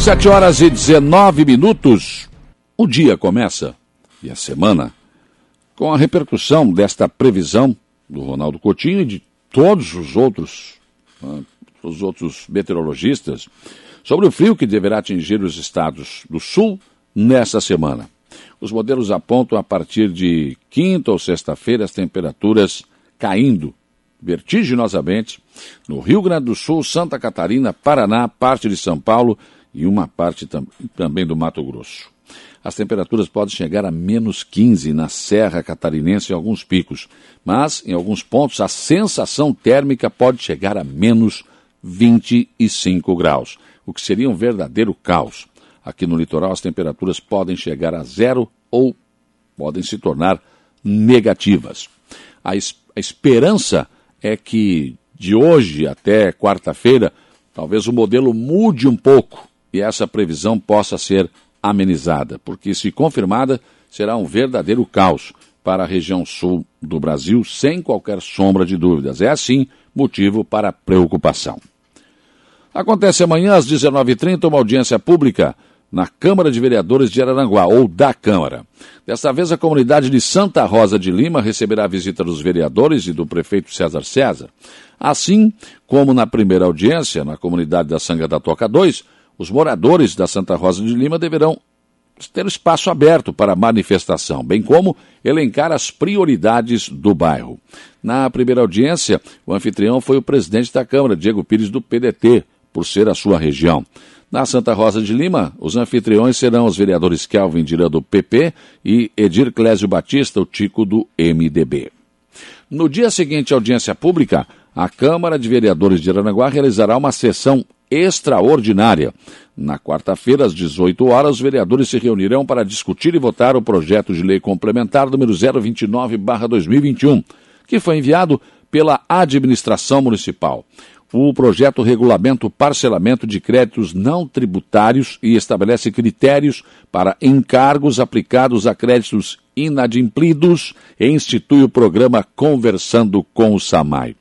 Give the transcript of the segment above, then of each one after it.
Sete horas e 19 minutos. O dia começa e a semana com a repercussão desta previsão do Ronaldo Coutinho e de todos os outros, né, os outros meteorologistas sobre o frio que deverá atingir os estados do sul nesta semana. Os modelos apontam a partir de quinta ou sexta-feira as temperaturas caindo vertiginosamente no Rio Grande do Sul, Santa Catarina, Paraná, parte de São Paulo e uma parte tam também do Mato Grosso. As temperaturas podem chegar a menos 15 na Serra Catarinense em alguns picos, mas em alguns pontos a sensação térmica pode chegar a menos 25 graus, o que seria um verdadeiro caos. Aqui no litoral as temperaturas podem chegar a zero ou podem se tornar negativas. A, es a esperança é que de hoje até quarta-feira, talvez o modelo mude um pouco e essa previsão possa ser amenizada, porque, se confirmada, será um verdadeiro caos para a região sul do Brasil, sem qualquer sombra de dúvidas. É assim motivo para preocupação. Acontece amanhã às 19h30 uma audiência pública na Câmara de Vereadores de Araranguá, ou da Câmara. Desta vez, a comunidade de Santa Rosa de Lima receberá a visita dos vereadores e do prefeito César César. Assim como na primeira audiência, na comunidade da Sanga da Toca 2, os moradores da Santa Rosa de Lima deverão ter espaço aberto para manifestação, bem como elencar as prioridades do bairro. Na primeira audiência, o anfitrião foi o presidente da Câmara, Diego Pires, do PDT, por ser a sua região. Na Santa Rosa de Lima, os anfitriões serão os vereadores Kelvin Dira do PP e Edir Clésio Batista, o Tico do MDB. No dia seguinte à audiência pública, a Câmara de Vereadores de Aranaguá realizará uma sessão extraordinária. Na quarta-feira, às 18 horas, os vereadores se reunirão para discutir e votar o projeto de lei complementar número 029-2021, que foi enviado pela administração municipal. O projeto regulamenta o parcelamento de créditos não tributários e estabelece critérios para encargos aplicados a créditos inadimplidos e institui o programa Conversando com o SAMAI.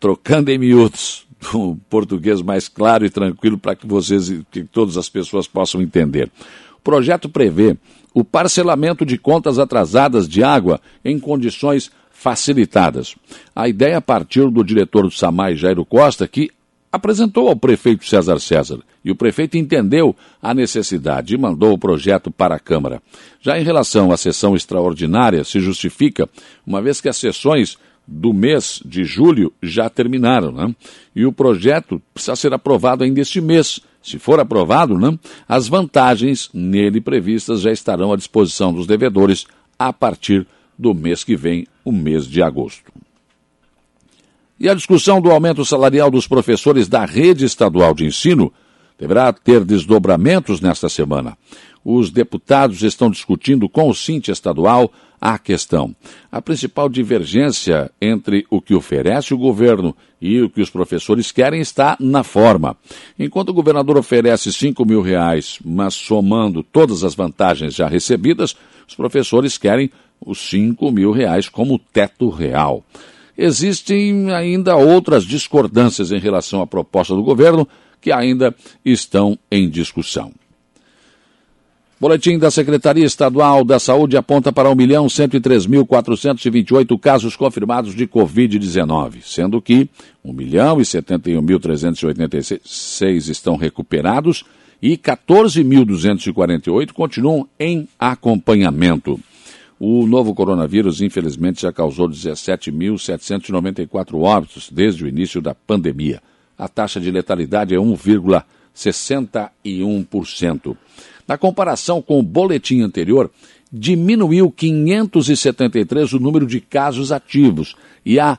Trocando em miúdos, um português mais claro e tranquilo para que vocês, que todas as pessoas possam entender. O projeto prevê o parcelamento de contas atrasadas de água em condições facilitadas. A ideia partiu do diretor do SAMAI, Jairo Costa, que apresentou ao prefeito César César. E o prefeito entendeu a necessidade e mandou o projeto para a Câmara. Já em relação à sessão extraordinária, se justifica, uma vez que as sessões do mês de julho já terminaram, né? E o projeto precisa ser aprovado ainda este mês. Se for aprovado, né, as vantagens nele previstas já estarão à disposição dos devedores a partir do mês que vem, o mês de agosto. E a discussão do aumento salarial dos professores da rede estadual de ensino deverá ter desdobramentos nesta semana. Os deputados estão discutindo com o Cinti estadual a questão. A principal divergência entre o que oferece o governo e o que os professores querem está na forma. Enquanto o governador oferece 5 mil reais, mas somando todas as vantagens já recebidas, os professores querem os 5 mil reais como teto real. Existem ainda outras discordâncias em relação à proposta do governo que ainda estão em discussão. Boletim da Secretaria Estadual da Saúde aponta para 1.103.428 casos confirmados de Covid-19, sendo que 1.071.386 estão recuperados e 14.248 continuam em acompanhamento. O novo coronavírus, infelizmente, já causou 17.794 óbitos desde o início da pandemia. A taxa de letalidade é 1,61%. Na comparação com o boletim anterior, diminuiu 573 o número de casos ativos e há,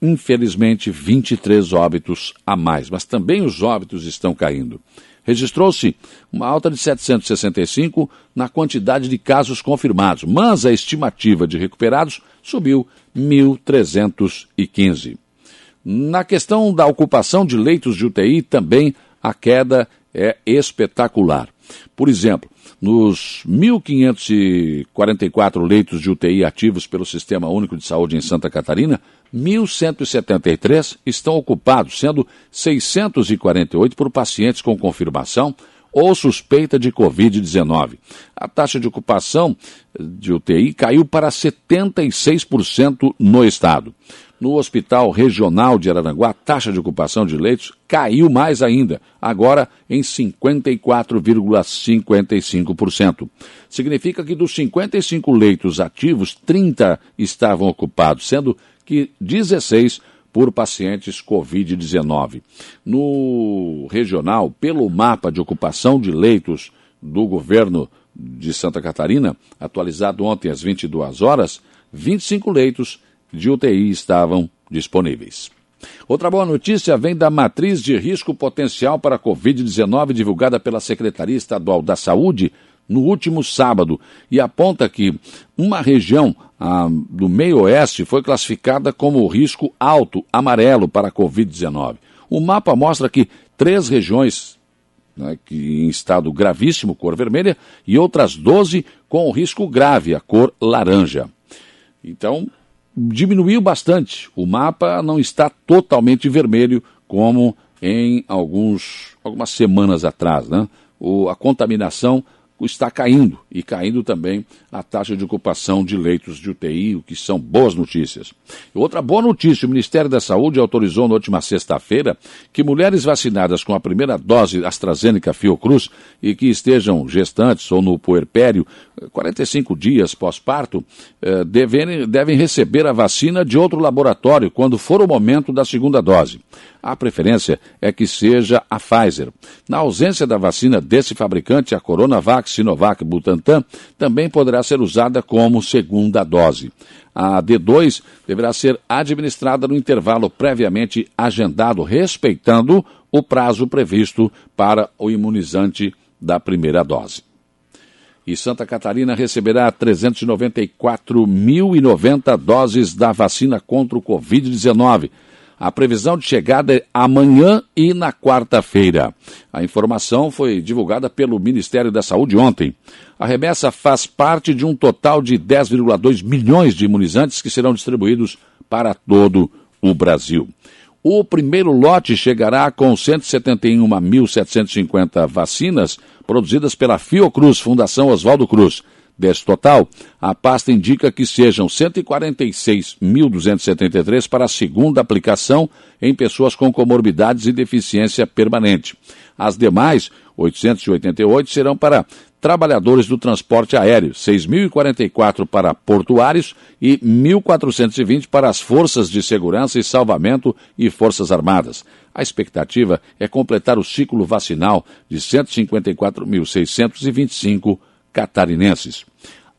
infelizmente, 23 óbitos a mais. Mas também os óbitos estão caindo. Registrou-se uma alta de 765 na quantidade de casos confirmados, mas a estimativa de recuperados subiu 1.315. Na questão da ocupação de leitos de UTI, também a queda é espetacular. Por exemplo, nos 1.544 leitos de UTI ativos pelo Sistema Único de Saúde em Santa Catarina, 1.173 estão ocupados, sendo 648 por pacientes com confirmação ou suspeita de Covid-19. A taxa de ocupação de UTI caiu para 76% no estado. No Hospital Regional de Araranguá, a taxa de ocupação de leitos caiu mais ainda, agora em 54,55%. Significa que dos 55 leitos ativos, 30 estavam ocupados, sendo que 16 por pacientes Covid-19. No regional, pelo mapa de ocupação de leitos do governo de Santa Catarina, atualizado ontem às 22 horas, 25 leitos de UTI estavam disponíveis. Outra boa notícia vem da matriz de risco potencial para a Covid-19 divulgada pela Secretaria Estadual da Saúde no último sábado e aponta que uma região do meio-oeste foi classificada como risco alto amarelo para a Covid-19. O mapa mostra que três regiões né, que em estado gravíssimo, cor vermelha, e outras 12 com risco grave, a cor laranja. Então, diminuiu bastante. O mapa não está totalmente vermelho como em alguns, algumas semanas atrás. Né? O, a contaminação está caindo e caindo também a taxa de ocupação de leitos de UTI, o que são boas notícias. Outra boa notícia: o Ministério da Saúde autorizou na última sexta-feira que mulheres vacinadas com a primeira dose AstraZeneca Fiocruz e que estejam gestantes ou no puerpério 45 dias pós-parto eh, devem, devem receber a vacina de outro laboratório quando for o momento da segunda dose. A preferência é que seja a Pfizer. Na ausência da vacina desse fabricante, a Coronavac, Sinovac Butantan também poderá ser usada como segunda dose. A D2 deverá ser administrada no intervalo previamente agendado, respeitando o prazo previsto para o imunizante da primeira dose. E Santa Catarina receberá 394.090 doses da vacina contra o Covid-19 a previsão de chegada é amanhã e na quarta-feira. A informação foi divulgada pelo Ministério da Saúde ontem. A remessa faz parte de um total de 10,2 milhões de imunizantes que serão distribuídos para todo o Brasil. O primeiro lote chegará com 171.750 vacinas produzidas pela Fiocruz, Fundação Oswaldo Cruz. Desse total, a pasta indica que sejam 146.273 para a segunda aplicação em pessoas com comorbidades e deficiência permanente. As demais, 888, serão para trabalhadores do transporte aéreo, 6.044 para portuários e 1.420 para as forças de segurança e salvamento e forças armadas. A expectativa é completar o ciclo vacinal de 154.625 catarinenses.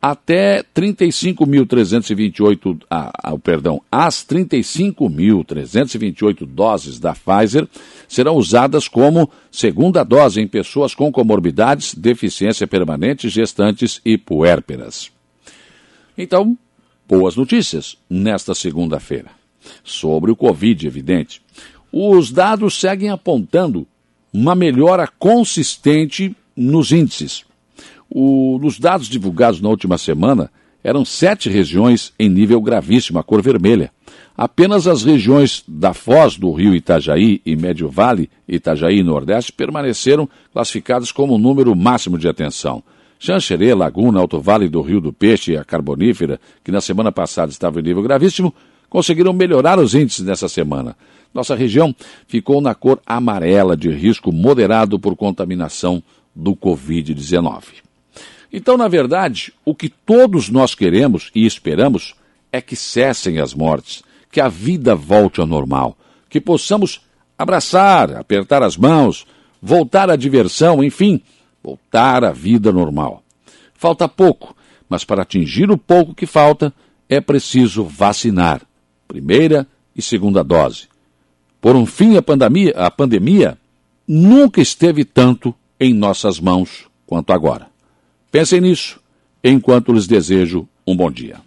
Até 35.328, ah, ah, perdão, as 35.328 doses da Pfizer serão usadas como segunda dose em pessoas com comorbidades, deficiência permanente, gestantes e puérperas. Então, boas notícias nesta segunda-feira. Sobre o Covid, evidente. Os dados seguem apontando uma melhora consistente nos índices. O, nos dados divulgados na última semana, eram sete regiões em nível gravíssimo, a cor vermelha. Apenas as regiões da Foz do Rio Itajaí e Médio Vale, Itajaí e Nordeste, permaneceram classificadas como o número máximo de atenção. Xanxerê, Laguna, Alto Vale do Rio do Peixe e a Carbonífera, que na semana passada estava em nível gravíssimo, conseguiram melhorar os índices nessa semana. Nossa região ficou na cor amarela de risco moderado por contaminação do Covid-19. Então, na verdade, o que todos nós queremos e esperamos é que cessem as mortes, que a vida volte ao normal, que possamos abraçar, apertar as mãos, voltar à diversão, enfim, voltar à vida normal. Falta pouco, mas para atingir o pouco que falta, é preciso vacinar, primeira e segunda dose. Por um fim à pandemia, a pandemia nunca esteve tanto em nossas mãos quanto agora. Pensem nisso enquanto lhes desejo um bom dia.